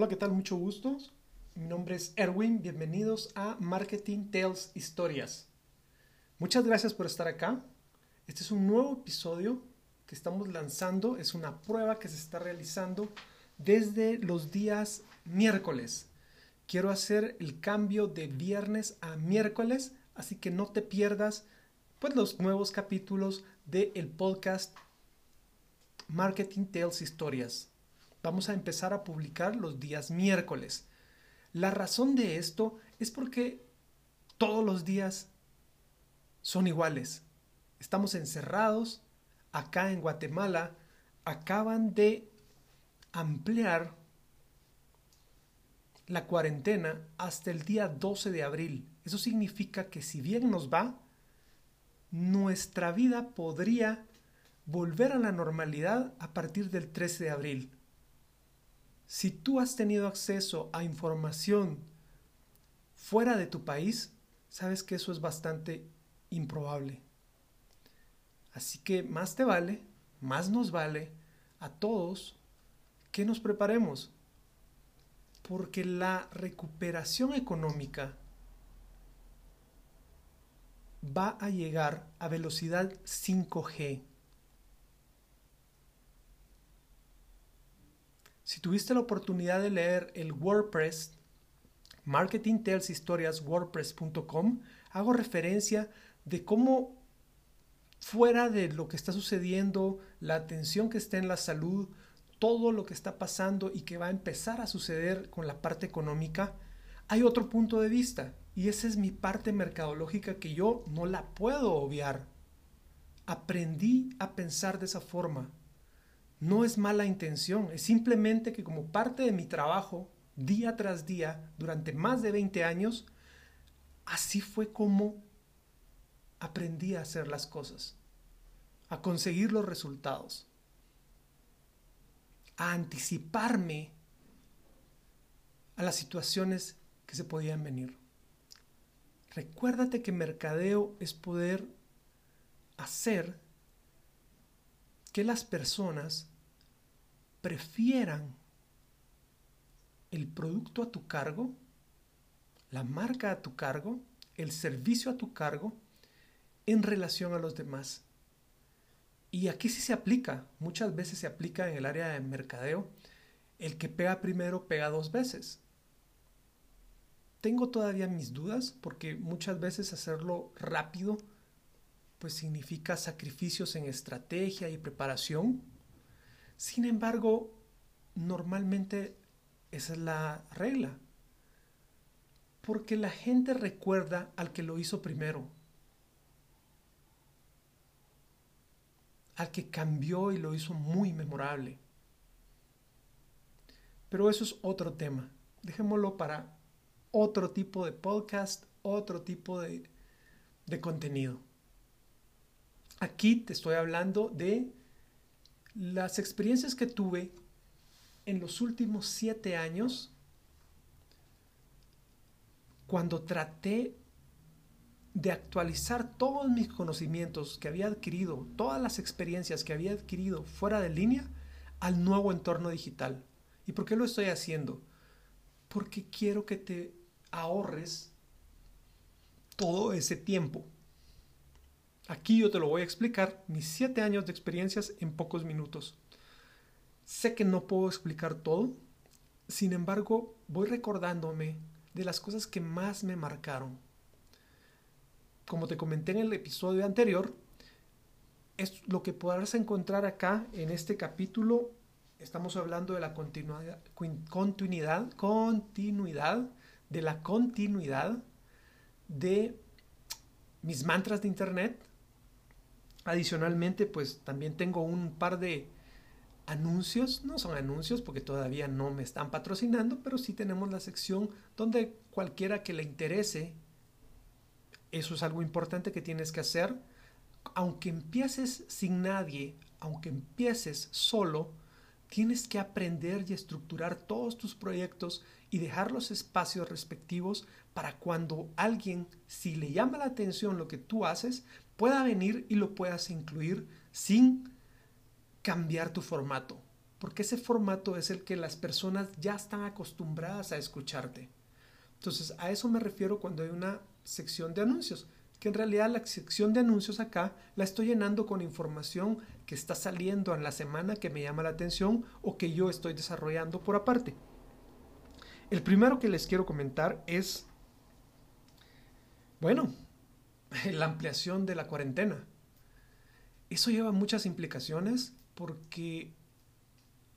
Hola, ¿qué tal? Mucho gusto. Mi nombre es Erwin. Bienvenidos a Marketing Tales Historias. Muchas gracias por estar acá. Este es un nuevo episodio que estamos lanzando. Es una prueba que se está realizando desde los días miércoles. Quiero hacer el cambio de viernes a miércoles, así que no te pierdas pues, los nuevos capítulos del podcast Marketing Tales Historias vamos a empezar a publicar los días miércoles. La razón de esto es porque todos los días son iguales. Estamos encerrados. Acá en Guatemala acaban de ampliar la cuarentena hasta el día 12 de abril. Eso significa que si bien nos va, nuestra vida podría volver a la normalidad a partir del 13 de abril. Si tú has tenido acceso a información fuera de tu país, sabes que eso es bastante improbable. Así que más te vale, más nos vale a todos que nos preparemos. Porque la recuperación económica va a llegar a velocidad 5G. Si tuviste la oportunidad de leer el WordPress, Marketing Tales Historias WordPress.com, hago referencia de cómo fuera de lo que está sucediendo, la atención que está en la salud, todo lo que está pasando y que va a empezar a suceder con la parte económica, hay otro punto de vista y esa es mi parte mercadológica que yo no la puedo obviar. Aprendí a pensar de esa forma no es mala intención, es simplemente que como parte de mi trabajo, día tras día, durante más de 20 años, así fue como aprendí a hacer las cosas, a conseguir los resultados, a anticiparme a las situaciones que se podían venir. Recuérdate que mercadeo es poder hacer que las personas prefieran el producto a tu cargo, la marca a tu cargo, el servicio a tu cargo en relación a los demás. Y aquí sí se aplica, muchas veces se aplica en el área de mercadeo, el que pega primero pega dos veces. Tengo todavía mis dudas porque muchas veces hacerlo rápido pues significa sacrificios en estrategia y preparación. Sin embargo, normalmente esa es la regla. Porque la gente recuerda al que lo hizo primero. Al que cambió y lo hizo muy memorable. Pero eso es otro tema. Dejémoslo para otro tipo de podcast, otro tipo de, de contenido. Aquí te estoy hablando de las experiencias que tuve en los últimos siete años cuando traté de actualizar todos mis conocimientos que había adquirido, todas las experiencias que había adquirido fuera de línea al nuevo entorno digital. ¿Y por qué lo estoy haciendo? Porque quiero que te ahorres todo ese tiempo. Aquí yo te lo voy a explicar, mis siete años de experiencias en pocos minutos. Sé que no puedo explicar todo, sin embargo voy recordándome de las cosas que más me marcaron. Como te comenté en el episodio anterior, es lo que podrás encontrar acá en este capítulo. Estamos hablando de la continuidad, continuidad, continuidad, de la continuidad de mis mantras de internet, Adicionalmente, pues también tengo un par de anuncios, no son anuncios porque todavía no me están patrocinando, pero sí tenemos la sección donde cualquiera que le interese, eso es algo importante que tienes que hacer, aunque empieces sin nadie, aunque empieces solo, tienes que aprender y estructurar todos tus proyectos y dejar los espacios respectivos para cuando alguien, si le llama la atención lo que tú haces, pueda venir y lo puedas incluir sin cambiar tu formato. porque ese formato es el que las personas ya están acostumbradas a escucharte. Entonces, a eso me refiero cuando hay una sección de anuncios, que en realidad la sección de anuncios acá la estoy llenando con información que está saliendo en la semana que me llama la atención o que yo estoy desarrollando por aparte. El primero que les quiero comentar es, bueno, la ampliación de la cuarentena. Eso lleva muchas implicaciones porque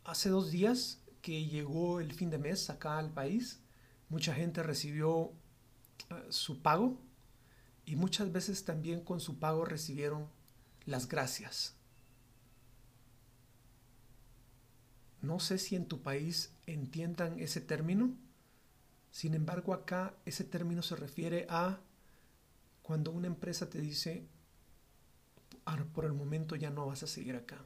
hace dos días que llegó el fin de mes acá al país, mucha gente recibió eh, su pago y muchas veces también con su pago recibieron las gracias. No sé si en tu país entiendan ese término, sin embargo acá ese término se refiere a cuando una empresa te dice, por el momento ya no vas a seguir acá.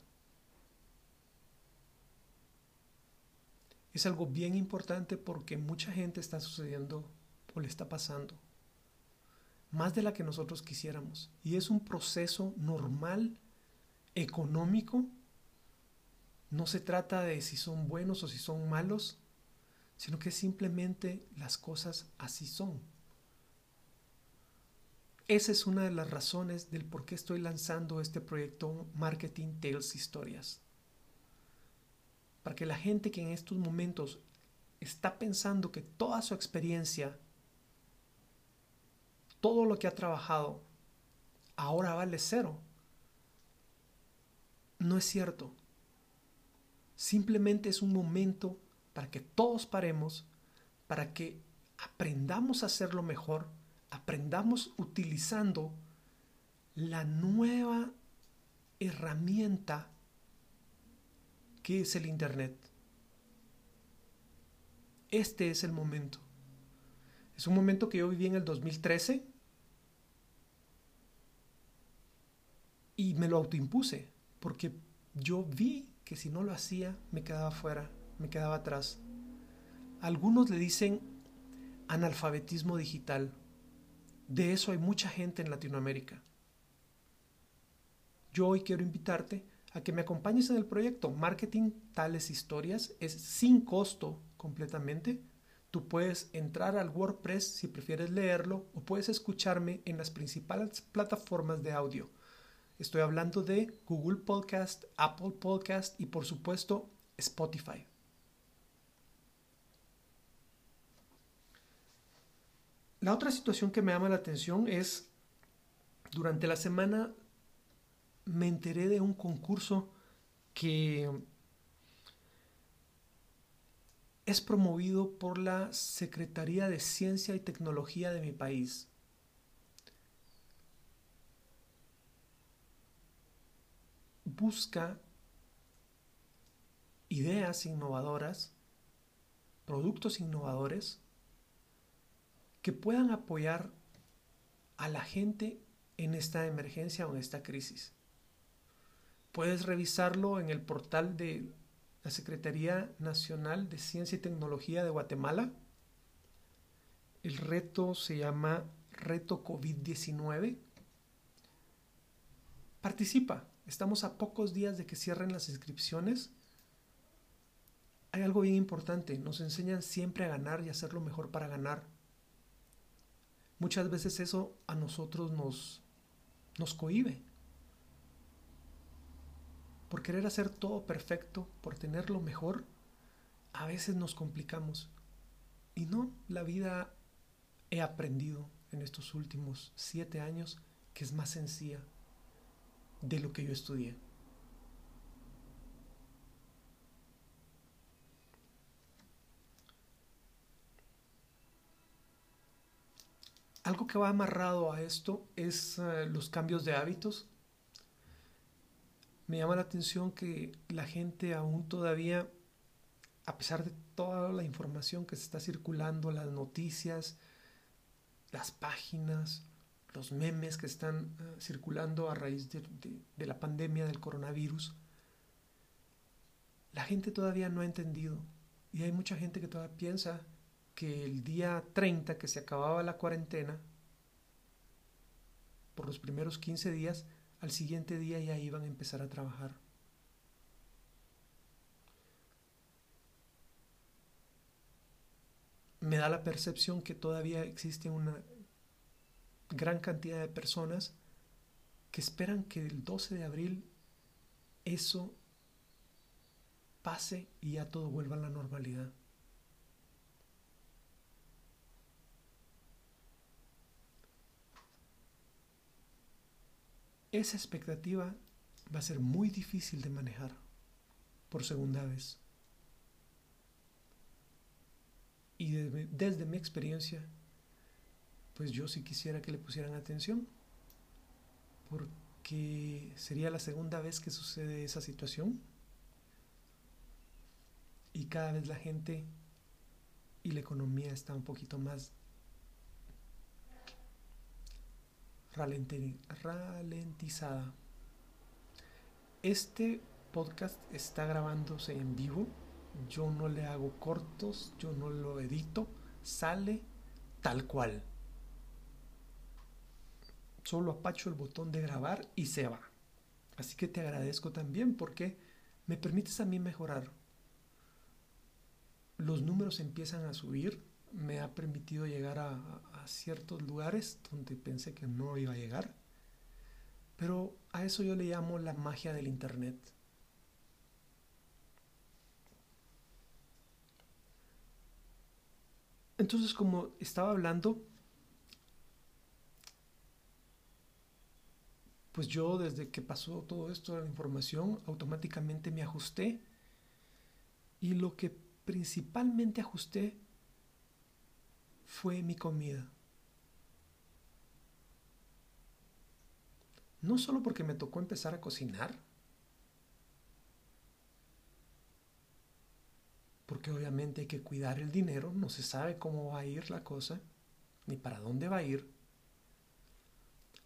Es algo bien importante porque mucha gente está sucediendo o le está pasando. Más de la que nosotros quisiéramos. Y es un proceso normal, económico. No se trata de si son buenos o si son malos, sino que simplemente las cosas así son. Esa es una de las razones del por qué estoy lanzando este proyecto Marketing Tales Historias. Para que la gente que en estos momentos está pensando que toda su experiencia, todo lo que ha trabajado, ahora vale cero. No es cierto. Simplemente es un momento para que todos paremos, para que aprendamos a hacerlo mejor aprendamos utilizando la nueva herramienta que es el Internet. Este es el momento. Es un momento que yo viví en el 2013 y me lo autoimpuse porque yo vi que si no lo hacía me quedaba fuera, me quedaba atrás. Algunos le dicen analfabetismo digital. De eso hay mucha gente en Latinoamérica. Yo hoy quiero invitarte a que me acompañes en el proyecto Marketing Tales Historias. Es sin costo completamente. Tú puedes entrar al WordPress si prefieres leerlo o puedes escucharme en las principales plataformas de audio. Estoy hablando de Google Podcast, Apple Podcast y por supuesto Spotify. La otra situación que me llama la atención es, durante la semana me enteré de un concurso que es promovido por la Secretaría de Ciencia y Tecnología de mi país. Busca ideas innovadoras, productos innovadores que puedan apoyar a la gente en esta emergencia o en esta crisis. Puedes revisarlo en el portal de la Secretaría Nacional de Ciencia y Tecnología de Guatemala. El reto se llama Reto COVID-19. Participa. Estamos a pocos días de que cierren las inscripciones. Hay algo bien importante. Nos enseñan siempre a ganar y hacer lo mejor para ganar. Muchas veces eso a nosotros nos, nos cohibe. Por querer hacer todo perfecto, por tener lo mejor, a veces nos complicamos. Y no, la vida he aprendido en estos últimos siete años que es más sencilla de lo que yo estudié. Algo que va amarrado a esto es eh, los cambios de hábitos. Me llama la atención que la gente aún todavía, a pesar de toda la información que se está circulando, las noticias, las páginas, los memes que están eh, circulando a raíz de la pandemia del coronavirus, la gente todavía no ha entendido. Y hay mucha gente que todavía piensa que el día 30 que se acababa la cuarentena, por los primeros 15 días, al siguiente día ya iban a empezar a trabajar. Me da la percepción que todavía existe una gran cantidad de personas que esperan que el 12 de abril eso pase y ya todo vuelva a la normalidad. Esa expectativa va a ser muy difícil de manejar por segunda vez. Y desde, mi experiencia, pues yo sí quisiera que le pusieran atención, porque sería la segunda vez que sucede esa situación y cada vez la gente y la economía está un poquito más ralentizada. Este podcast está grabándose en vivo. Yo no le hago cortos, yo no lo edito, sale tal cual. Solo apacho el botón de grabar y se va. Así que te agradezco también porque me permites a mí mejorar. Los números empiezan a subir, me ha permitido llegar a, ciertos lugares donde pensé que no iba a llegar. Pero a eso yo le llamo la magia del Internet. Entonces, como estaba hablando, pues yo desde que pasó todo esto de la información, automáticamente me ajusté y lo que principalmente ajusté fue mi comida. No solo porque me tocó empezar a cocinar, porque obviamente hay que cuidar el dinero, no se sabe cómo va a ir la cosa, ni para dónde va a ir,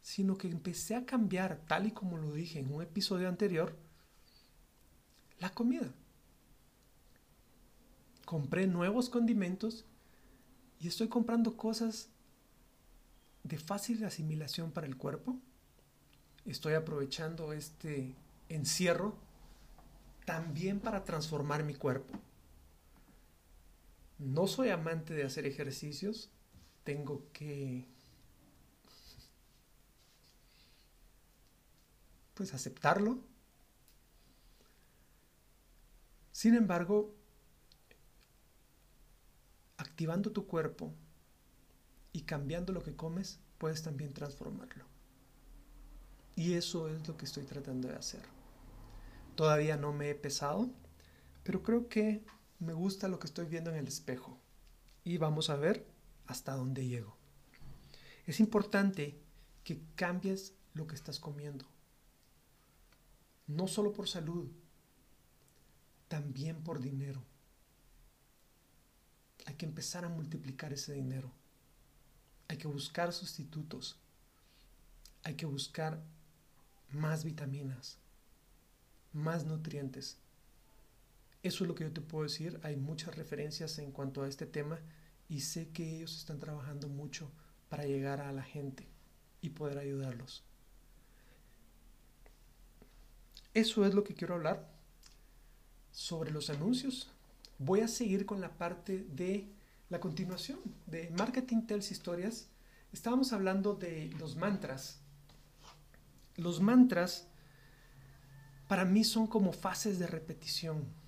sino que empecé a cambiar, tal y como lo dije en un episodio anterior, la comida. Compré nuevos condimentos y estoy comprando cosas de fácil asimilación para el cuerpo. Estoy aprovechando este encierro también para transformar mi cuerpo. No soy amante de hacer ejercicios, tengo que pues aceptarlo. Sin embargo, activando tu cuerpo y cambiando lo que comes, puedes también transformarlo. Y eso es lo que estoy tratando de hacer. Todavía no me he pesado, pero creo que me gusta lo que estoy viendo en el espejo y vamos a ver hasta dónde llego. Es importante que cambies lo que estás comiendo. No solo por salud, también por dinero. Hay que empezar a multiplicar ese dinero. Hay que buscar sustitutos. Hay que buscar más vitaminas, más nutrientes. Eso es lo que yo te puedo decir. Hay muchas referencias en cuanto a este tema y sé que ellos están trabajando mucho para llegar a la gente y poder ayudarlos. Eso es lo que quiero hablar sobre los anuncios. Voy a seguir con la parte de la continuación de Marketing Tells Historias. Estábamos hablando de los mantras. Los mantras para mí son como fases de repetición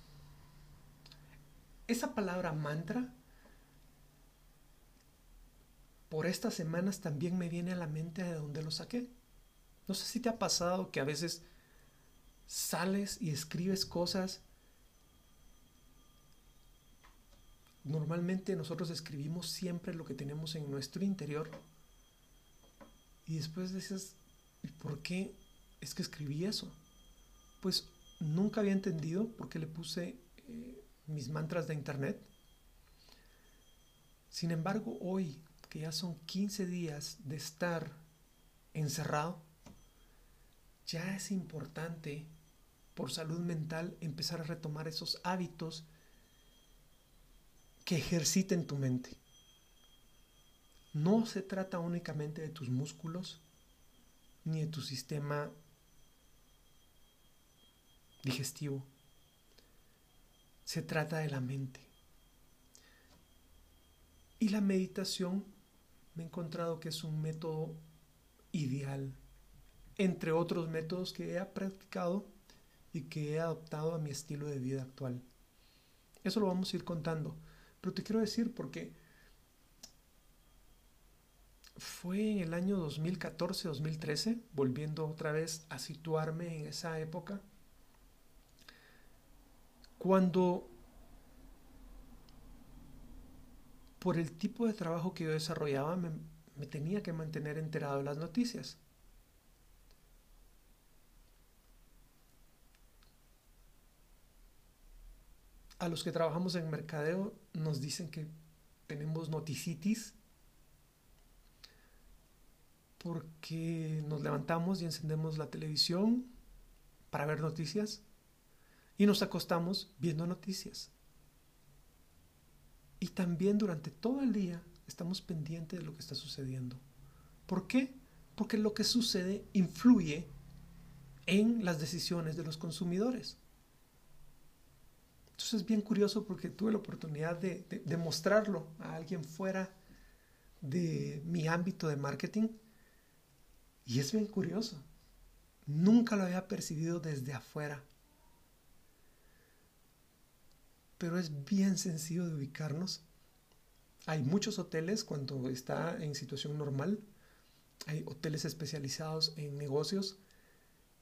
esa palabra mantra por estas semanas también me viene a la mente de dónde lo saqué. No sé si te ha pasado que a veces sales y escribes cosas. Normalmente nosotros escribimos siempre lo que tenemos en nuestro interior. Y después dices, ¿y por qué es que escribí eso? Pues nunca había entendido por qué le puse eh, mis mantras de internet. Sin embargo, hoy, que ya son 15 días de estar encerrado, ya es importante por salud mental empezar a retomar esos hábitos que ejerciten tu mente. No se trata únicamente de tus músculos ni de tu sistema digestivo se trata de la mente. Y la meditación me he encontrado que es un método ideal, entre otros métodos que he practicado y que he adoptado a mi estilo de vida actual. Eso lo vamos a ir contando. Pero te quiero decir porque fue en el año 2014-2013, volviendo otra vez a situarme en esa época, cuando por el tipo de trabajo que yo desarrollaba me, tenía que mantener enterado de las noticias. A los que trabajamos en mercadeo nos dicen que tenemos noticitis porque nos levantamos y encendemos la televisión para ver noticias y nos acostamos viendo noticias. Y también durante todo el día estamos pendientes de lo que está sucediendo. ¿Por qué? Porque lo que sucede influye en las decisiones de los consumidores. Entonces es bien curioso porque tuve la oportunidad de, de, mostrarlo a alguien fuera de mi ámbito de marketing y es bien curioso. Nunca lo había percibido desde afuera. Pero es bien sencillo de ubicarnos. Hay muchos hoteles cuando está en situación normal. Hay hoteles especializados en negocios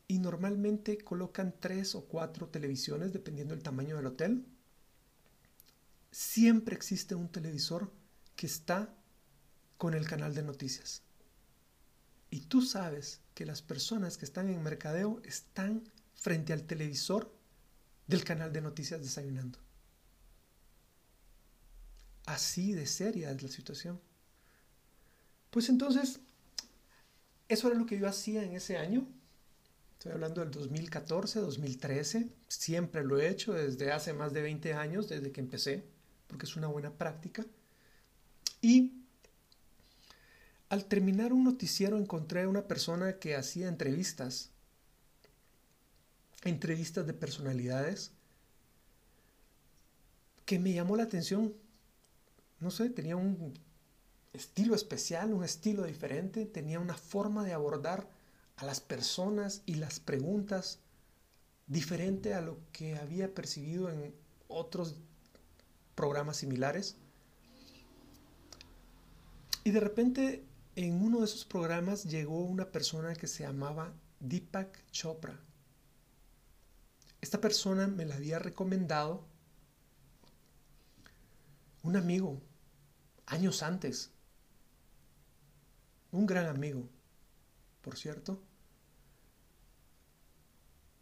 y normalmente colocan tres o cuatro televisiones dependiendo del tamaño del hotel. Siempre existe un televisor que está con el canal de noticias. Y tú sabes que las personas que están en mercadeo están frente al televisor del canal de noticias desayunando. Así de seria es la situación. Pues entonces, eso era lo que yo hacía en ese año. Estoy hablando del 2014, 2013. Siempre lo he hecho desde hace más de 20 años, desde que empecé, porque es una buena práctica. Y al terminar un noticiero encontré a una persona que hacía entrevistas, entrevistas de personalidades, que me llamó la atención. No sé, tenía un estilo especial, un estilo diferente, tenía una forma de abordar a las personas y las preguntas diferente a lo que había percibido en otros programas similares. Y de repente en uno de esos programas llegó una persona que se llamaba Deepak Chopra. Esta persona me la había recomendado un amigo años antes. Un gran amigo, por cierto.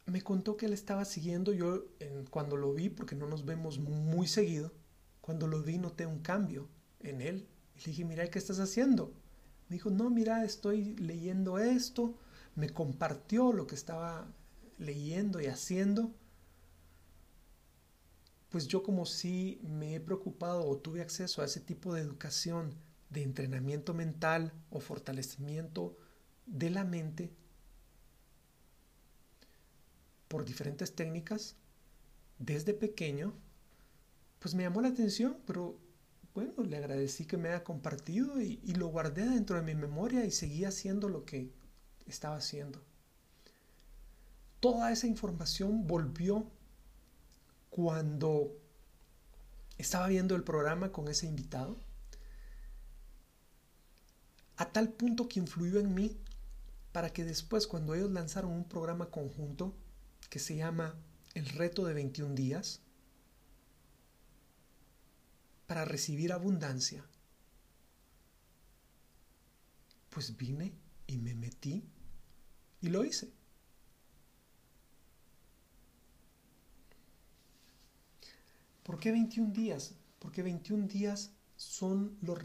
Me contó que él estaba siguiendo, yo cuando lo vi, porque no nos vemos muy seguido, cuando lo vi noté un cambio en él. Y le dije, mira, ¿qué estás haciendo? Me dijo, no, mira, estoy leyendo esto. Me compartió lo que estaba leyendo y haciendo. Pues yo como si me he preocupado o tuve acceso a ese tipo de educación de entrenamiento mental o fortalecimiento de la mente por diferentes técnicas desde pequeño, pues me llamó la atención, pero bueno, le agradecí que me haya compartido y, lo guardé dentro de mi memoria y seguí haciendo lo que estaba haciendo. Toda esa información volvió cuando estaba viendo el programa con ese invitado, a tal punto que influyó en mí para que después, cuando ellos lanzaron un programa conjunto que se llama El Reto de 21 Días, para recibir abundancia, pues vine y me metí y lo hice. ¿Por qué 21 días? Porque 21 días son los...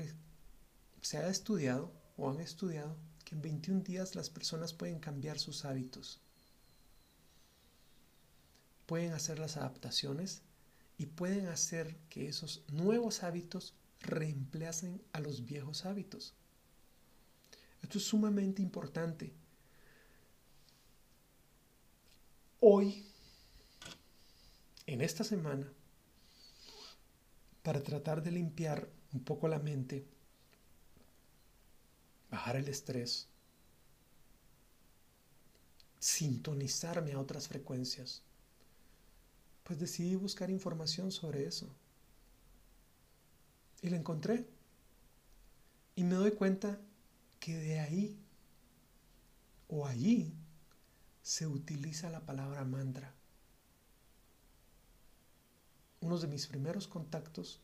Se ha estudiado o han estudiado que en 21 días las personas pueden cambiar sus hábitos. Pueden hacer las adaptaciones y pueden hacer que esos nuevos hábitos reemplacen a los viejos hábitos. Esto es sumamente importante. Hoy, en esta semana, para tratar de limpiar un poco la mente, bajar el estrés, sintonizarme a otras frecuencias, pues decidí buscar información sobre eso. Y la encontré. Y me doy cuenta que de ahí o allí se utiliza la palabra mantra. Uno de mis primeros contactos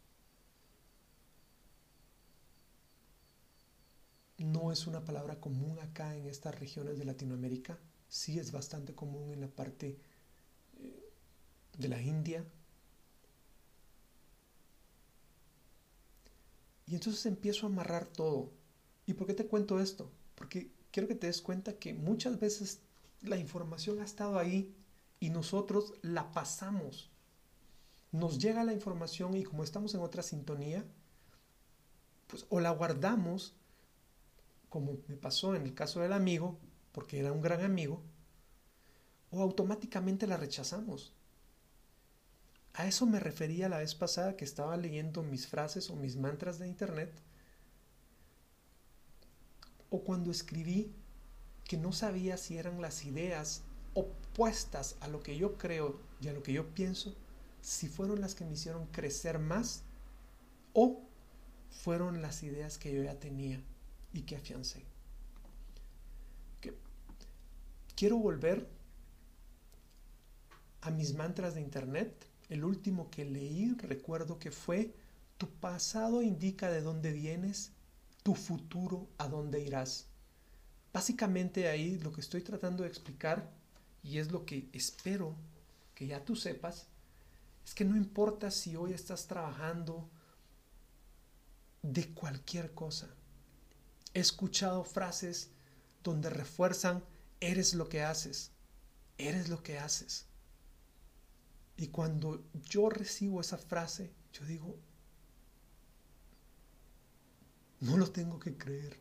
no es una palabra común acá en estas regiones de Latinoamérica, sí es bastante común en la parte de la India. Y entonces empiezo a amarrar todo. ¿Y por qué te cuento esto? Porque quiero que te des cuenta que muchas veces la información ha estado ahí y nosotros la pasamos. Nos llega la información y como estamos en otra sintonía, pues o la guardamos como me pasó en el caso del amigo, porque era un gran amigo, o automáticamente la rechazamos. A eso me refería la vez pasada que estaba leyendo mis frases o mis mantras de internet, o cuando escribí que no sabía si eran las ideas opuestas a lo que yo creo y a lo que yo pienso, si fueron las que me hicieron crecer más o fueron las ideas que yo ya tenía y que afiancé. Quiero volver a mis mantras de internet. El último que leí recuerdo que fue, tu pasado indica de dónde vienes, tu futuro a dónde irás. Básicamente ahí lo que estoy tratando de explicar, y es lo que espero que ya tú sepas, es que no importa si hoy estás trabajando de cualquier cosa, He escuchado frases donde refuerzan, eres lo que haces, eres lo que haces. Y cuando yo recibo esa frase, yo digo, no lo tengo que creer,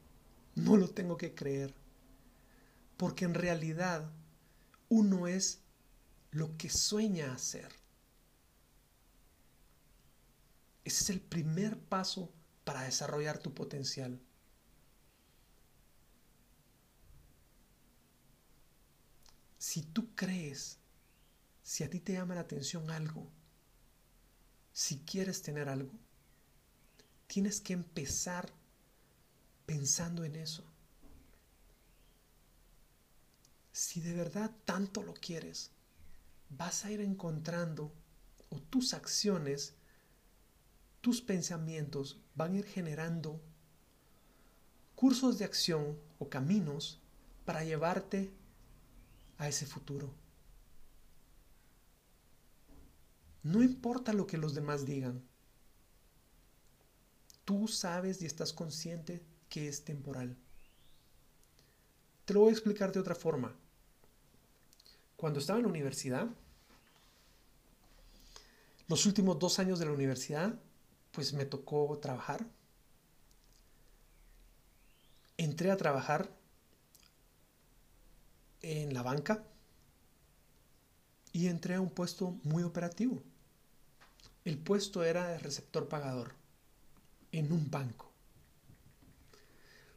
no lo tengo que creer. Porque en realidad uno es lo que sueña hacer. Ese es el primer paso para desarrollar tu potencial. si tú crees, si a ti te llama la atención algo, si quieres tener algo, tienes que empezar pensando en eso. Si de verdad tanto lo quieres, vas a ir encontrando o tus acciones, tus pensamientos van a ir generando cursos de acción o caminos para llevarte a ese futuro. No importa lo que los demás digan. Tú sabes y estás consciente que es temporal. Te lo voy a explicar de otra forma. Cuando estaba en la universidad, los últimos dos años de la universidad, pues me tocó trabajar. Entré a trabajar en la banca y entré a un puesto muy operativo. El puesto era de receptor pagador en un banco.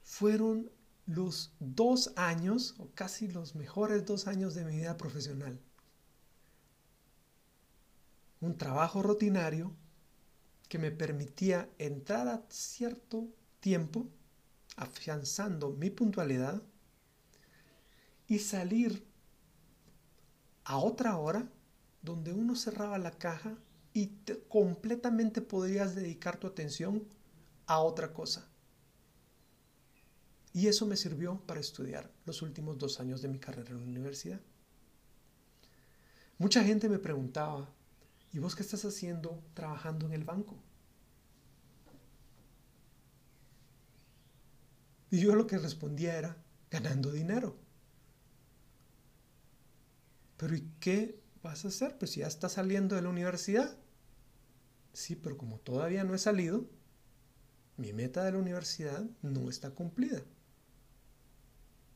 Fueron los dos años, o casi los mejores dos años de mi vida profesional. Un trabajo rutinario que me permitía entrar a cierto tiempo, afianzando mi puntualidad y salir a otra hora donde uno cerraba la caja y completamente podrías dedicar tu atención a otra cosa. Y eso me sirvió para estudiar los últimos dos años de mi carrera en la universidad. Mucha gente me preguntaba, ¿y vos qué estás haciendo trabajando en el banco? Y yo lo que respondía era, ganando dinero. Pero ¿y qué vas a hacer? Pues ya estás saliendo de la universidad. Sí, pero como todavía no he salido, mi meta de la universidad no está cumplida.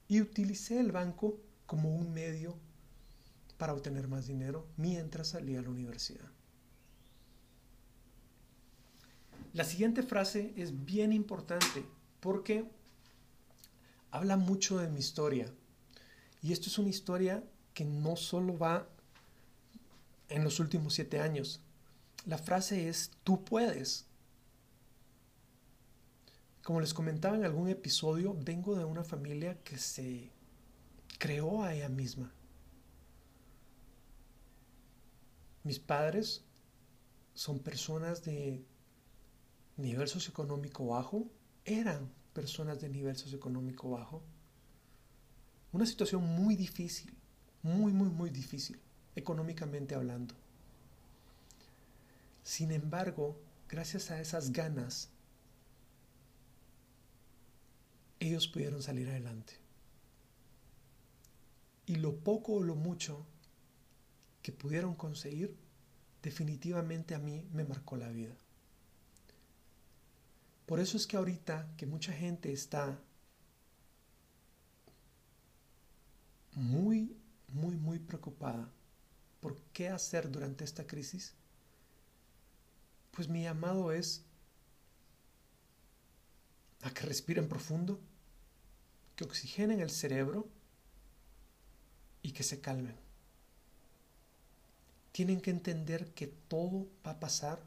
Y utilicé el banco como un medio para obtener más dinero mientras salía a la universidad. La siguiente frase es bien importante porque habla mucho de mi historia. Y esto es una historia que no solo va en los últimos siete años. La frase es, tú puedes. Como les comentaba en algún episodio, vengo de una familia que se creó a ella misma. Mis padres son personas de nivel socioeconómico bajo, eran personas de nivel socioeconómico bajo. Una situación muy difícil, muy, muy, muy difícil, económicamente hablando. Sin embargo, gracias a esas ganas, ellos pudieron salir adelante. Y lo poco o lo mucho que pudieron conseguir, definitivamente a mí me marcó la vida. Por eso es que ahorita que mucha gente está muy, muy, muy preocupada por qué hacer durante esta crisis, pues mi llamado es a que respiren profundo, que oxigenen el cerebro y que se calmen. Tienen que entender que todo va a pasar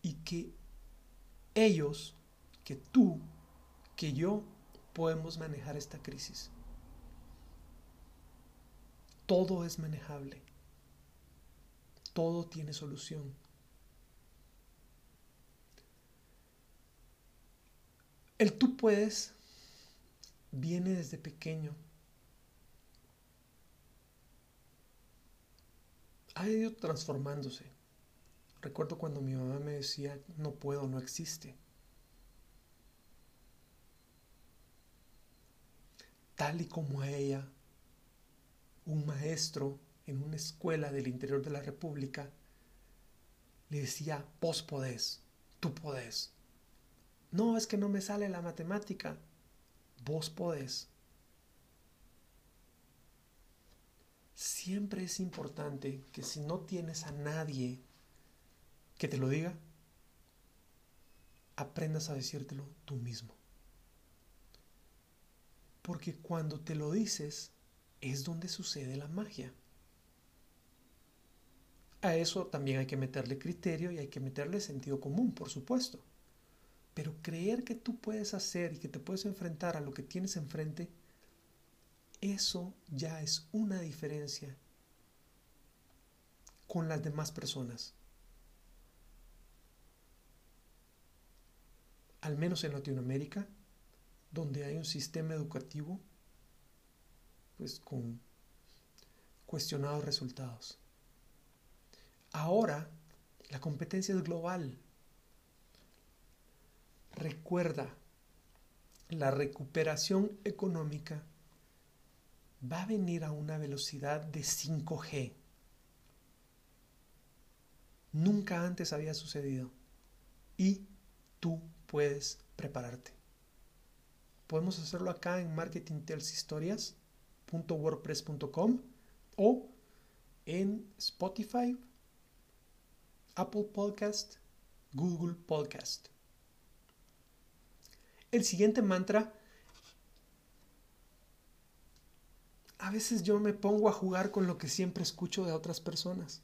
y que ellos, que tú, que yo podemos manejar esta crisis. Todo es manejable. Todo tiene solución. El tú puedes viene desde pequeño. Ha ido transformándose. Recuerdo cuando mi mamá me decía, no puedo, no existe. Tal y como a ella, un maestro en una escuela del interior de la República le decía, vos podés, tú podés. No, es que no me sale la matemática. Vos podés. Siempre es importante que si no tienes a nadie que te lo diga, aprendas a decírtelo tú mismo. Porque cuando te lo dices es donde sucede la magia. A eso también hay que meterle criterio y hay que meterle sentido común, por supuesto. Pero creer que tú puedes hacer y que te puedes enfrentar a lo que tienes enfrente, eso ya es una diferencia con las demás personas. al menos en Latinoamérica, donde hay un sistema educativo pues con cuestionados resultados. Ahora la competencia es global. Recuerda, la recuperación económica va a venir a una velocidad de 5G. Nunca antes había sucedido. Y tú puedes prepararte. Podemos hacerlo acá en marketingtellshistorias.wordpress.com o en Spotify, Apple Podcast, Google Podcast. El siguiente mantra, a veces yo me pongo a jugar con lo que siempre escucho de otras personas,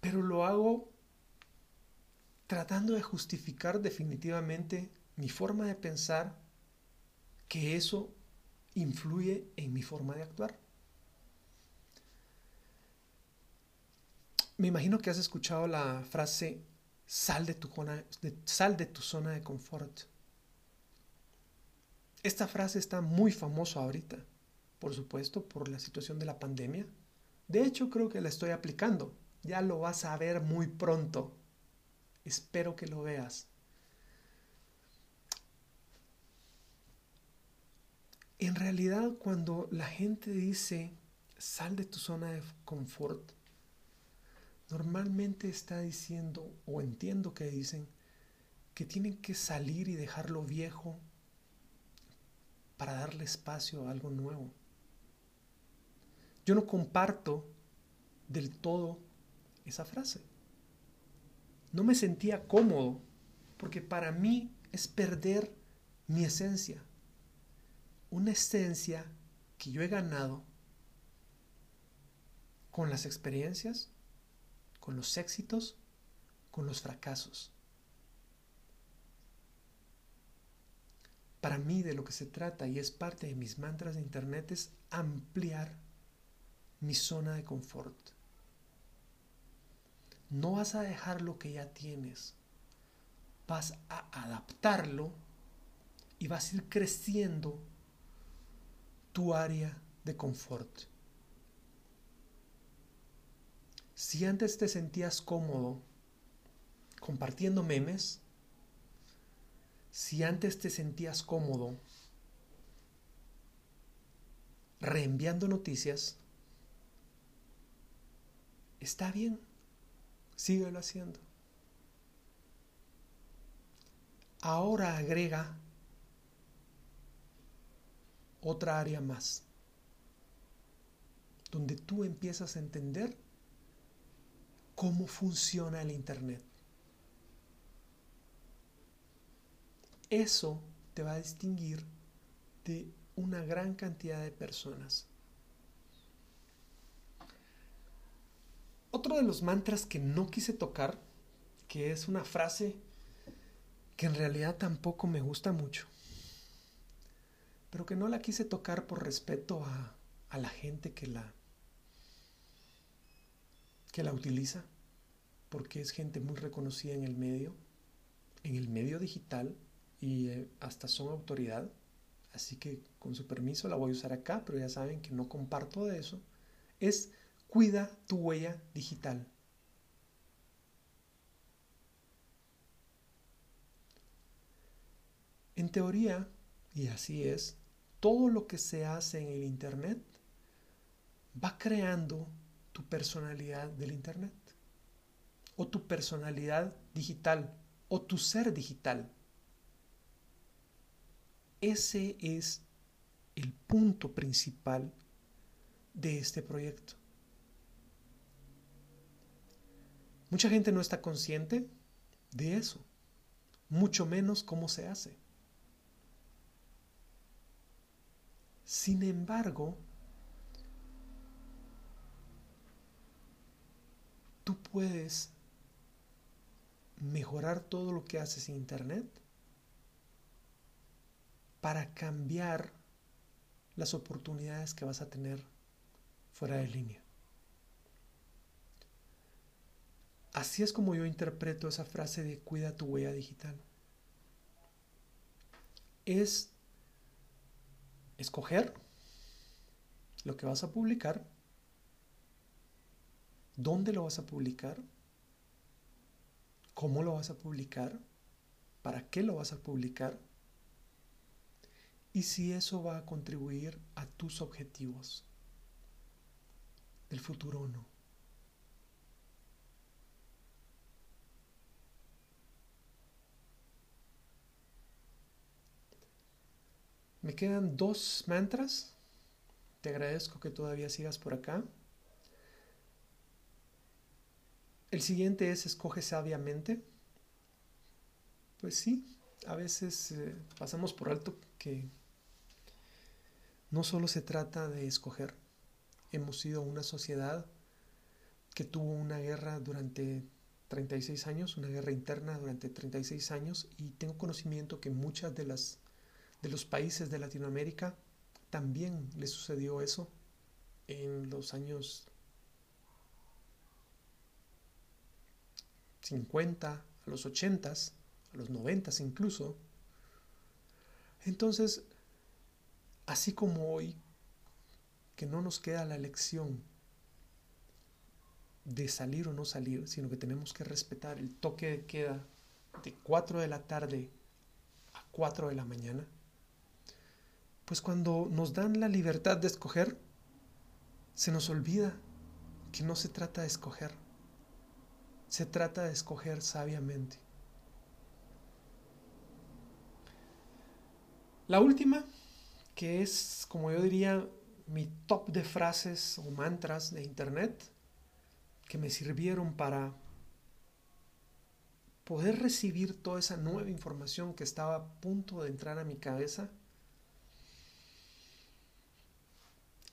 pero lo hago tratando de justificar definitivamente mi forma de pensar, que eso influye en mi forma de actuar. Me imagino que has escuchado la frase sal de tu sal de, tu zona de confort. Esta frase está muy famosa ahorita, por supuesto, por la situación de la pandemia. De hecho, creo que la estoy aplicando. Ya lo vas a ver muy pronto. Espero que lo veas. En realidad, cuando la gente dice, sal de tu zona de confort, normalmente está diciendo, o entiendo que dicen, que tienen que salir y dejar lo viejo para darle espacio a algo nuevo. Yo no comparto del todo esa frase. no me sentía cómodo, porque para mí es perder mi esencia. Una esencia que yo he ganado con las experiencias, con los éxitos, con los fracasos. Para mí de lo que se trata y es parte de mis mantras de internet es ampliar mi zona de confort. No vas a dejar lo que ya tienes, vas a adaptarlo y vas a ir creciendo tu área de confort. Si antes te sentías cómodo compartiendo memes, si antes te sentías cómodo reenviando noticias, está bien, síguelo haciendo. Ahora agrega otra área más, donde tú empiezas a entender cómo funciona el Internet. Eso te va a distinguir de una gran cantidad de personas. Otro de los mantras que no quise tocar, que es una frase que en realidad tampoco me gusta mucho, pero que no la quise tocar por respeto a, a la gente que la, que la utiliza, porque es gente muy reconocida en el medio, en el medio digital y eh, hasta son autoridad. Así que con su permiso la voy a usar acá, pero ya saben que no comparto de eso. Es cuida tu huella digital. En teoría, y así es, todo lo que se hace en el Internet va creando tu personalidad del Internet, o tu personalidad digital, o tu ser digital. Ese es el punto principal de este proyecto. Mucha gente no está consciente de eso, mucho menos cómo se hace. Sin embargo, puedes mejorar todo lo que haces en Internet para cambiar las oportunidades que vas a tener fuera de línea. Así es como yo interpreto esa frase de cuida tu huella digital. Es escoger lo que vas a publicar, dónde lo vas a publicar, cómo lo vas a publicar, para qué lo vas a publicar y si eso va a contribuir a tus objetivos del futuro o no. Me quedan dos mantras. Te agradezco que todavía sigas por acá. El siguiente es escoge sabiamente. Pues sí, a veces eh, pasamos por alto que no solo se trata de escoger. Hemos sido una sociedad que tuvo una guerra durante 36 años, una guerra interna durante 36 años y tengo conocimiento que muchas de las de los países de Latinoamérica también le sucedió eso en los años 50, a los 80, a los 90 incluso. Entonces, así como hoy, que no nos queda la elección de salir o no salir, sino que tenemos que respetar el toque de queda de 4 de la tarde a 4 de la mañana, pues cuando nos dan la libertad de escoger, se nos olvida que no se trata de escoger, se trata de escoger sabiamente. La última, que es, como yo diría, mi top de frases o mantras de Internet, que me sirvieron para poder recibir toda esa nueva información que estaba a punto de entrar a mi cabeza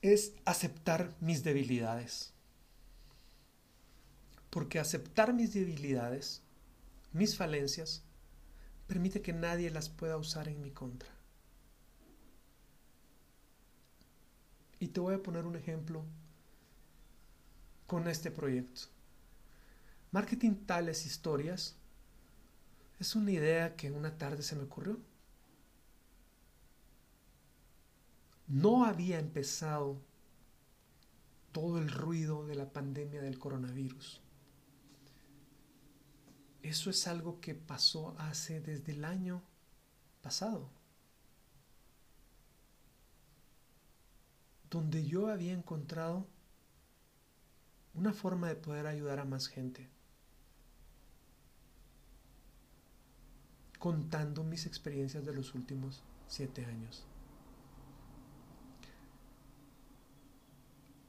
es aceptar mis debilidades. Porque aceptar mis debilidades, mis falencias, permite que nadie las pueda usar en mi contra. Y te voy a poner un ejemplo con este proyecto. Marketing tales historias es una idea que una tarde se me ocurrió. No había empezado todo el ruido de la pandemia del coronavirus. Eso es algo que pasó hace desde el año pasado. donde yo había encontrado una forma de poder ayudar a más gente, contando mis experiencias de los últimos siete años.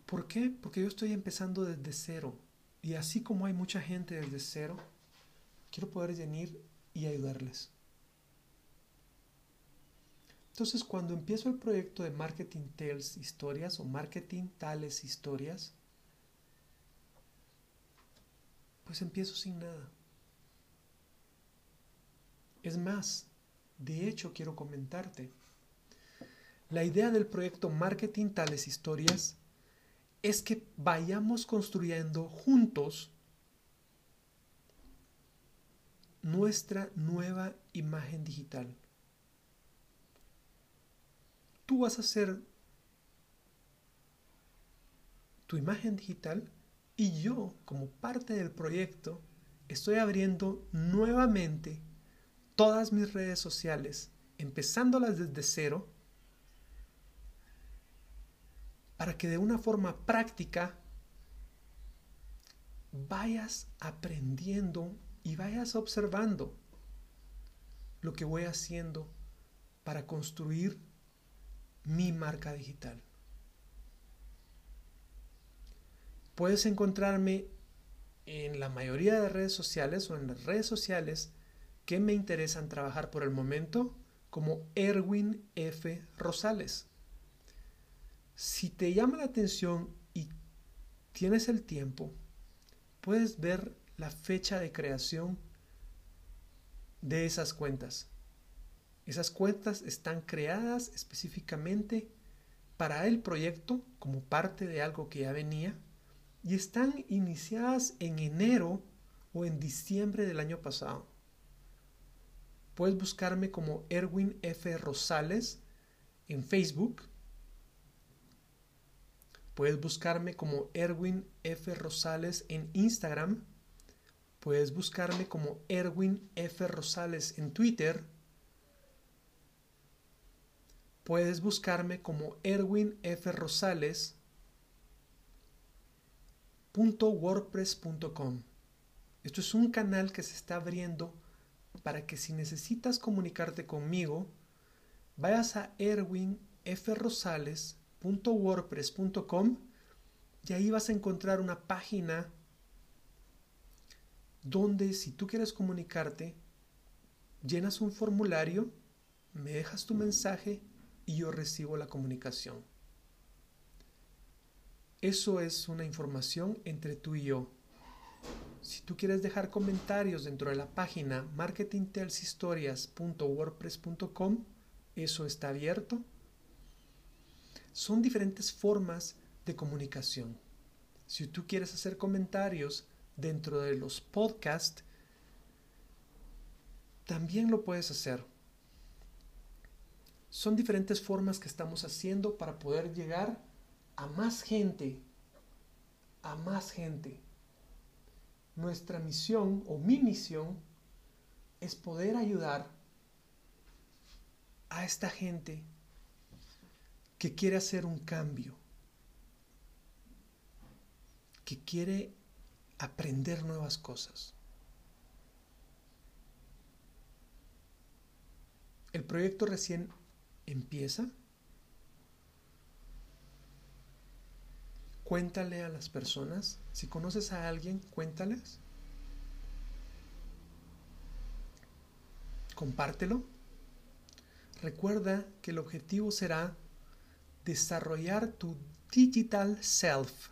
¿Por qué? Porque yo estoy empezando desde cero. Y así como hay mucha gente desde cero, quiero poder venir y ayudarles. Entonces, cuando empiezo el proyecto de Marketing Tales Historias o Marketing Tales Historias, pues empiezo sin nada. Es más, de hecho quiero comentarte, la idea del proyecto Marketing Tales Historias es que vayamos construyendo juntos nuestra nueva imagen digital. Tú vas a hacer tu imagen digital y yo, como parte del proyecto, estoy abriendo nuevamente todas mis redes sociales, empezándolas desde cero, para que de una forma práctica vayas aprendiendo y vayas observando lo que voy haciendo para construir mi marca digital. Puedes encontrarme en la mayoría de redes sociales o en las redes sociales que me interesan trabajar por el momento como Erwin F. Rosales. Si te llama la atención y tienes el tiempo, puedes ver la fecha de creación de esas cuentas. Esas cuentas están creadas específicamente para el proyecto como parte de algo que ya venía y están iniciadas en enero o en diciembre del año pasado. Puedes buscarme como Erwin F. Rosales en Facebook. Puedes buscarme como Erwin F. Rosales en Instagram. Puedes buscarme como Erwin F. Rosales en Twitter puedes buscarme como Erwin F. Rosales. .wordpress.com. Esto es un canal que se está abriendo para que si necesitas comunicarte conmigo, vayas a erwinfrosales.wordpress.com y ahí vas a encontrar una página donde si tú quieres comunicarte, llenas un formulario, me dejas tu mensaje y yo recibo la comunicación. Eso es una información entre tú y yo. Si tú quieres dejar comentarios dentro de la página marketingtelshistorias.wordpress.com, eso está abierto. Son diferentes formas de comunicación. Si tú quieres hacer comentarios dentro de los podcasts, también lo puedes hacer. Son diferentes formas que estamos haciendo para poder llegar a más gente, a más gente. Nuestra misión o mi misión es poder ayudar a esta gente que quiere hacer un cambio, que quiere aprender nuevas cosas. El proyecto recién empieza. Cuéntale a las personas. Si conoces a alguien, cuéntales. compártelo. Recuerda que el objetivo será desarrollar tu digital self.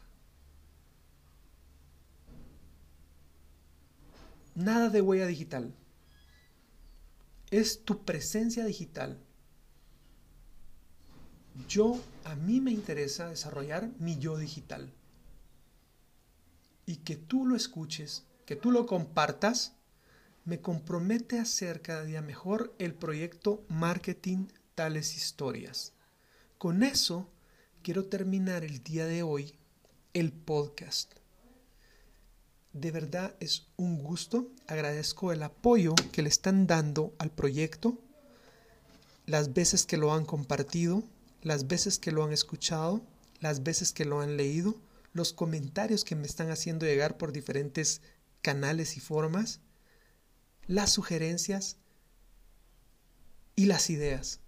Nada de huella digital. Es tu presencia digital. Yo, a mí me interesa desarrollar mi yo digital. Y que tú lo escuches, que tú lo compartas, me compromete a hacer cada día mejor el proyecto Marketing Tales Historias. Con eso quiero terminar el día de hoy el podcast. De verdad es un gusto, agradezco el apoyo que le están dando al proyecto, las veces que lo han compartido, las veces que lo han escuchado, las veces que lo han leído, los comentarios que me están haciendo llegar por diferentes canales y formas, las sugerencias y las ideas.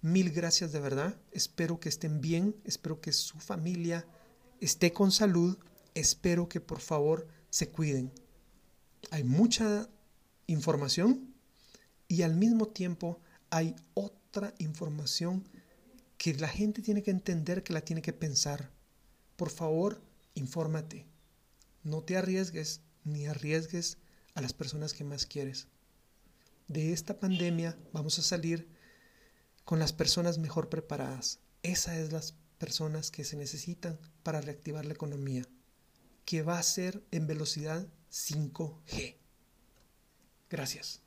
Mil gracias de verdad. Espero que estén bien, espero que su familia esté con salud, espero que por favor se cuiden. Hay mucha información y al mismo tiempo hay otra información que la gente tiene que entender, que la tiene que pensar. Por favor, infórmate. No te arriesgues ni arriesgues a las personas que más quieres. De esta pandemia vamos a salir con las personas mejor preparadas. Esas es las personas que se necesitan para reactivar la economía, que va a ser en velocidad 5G. Gracias.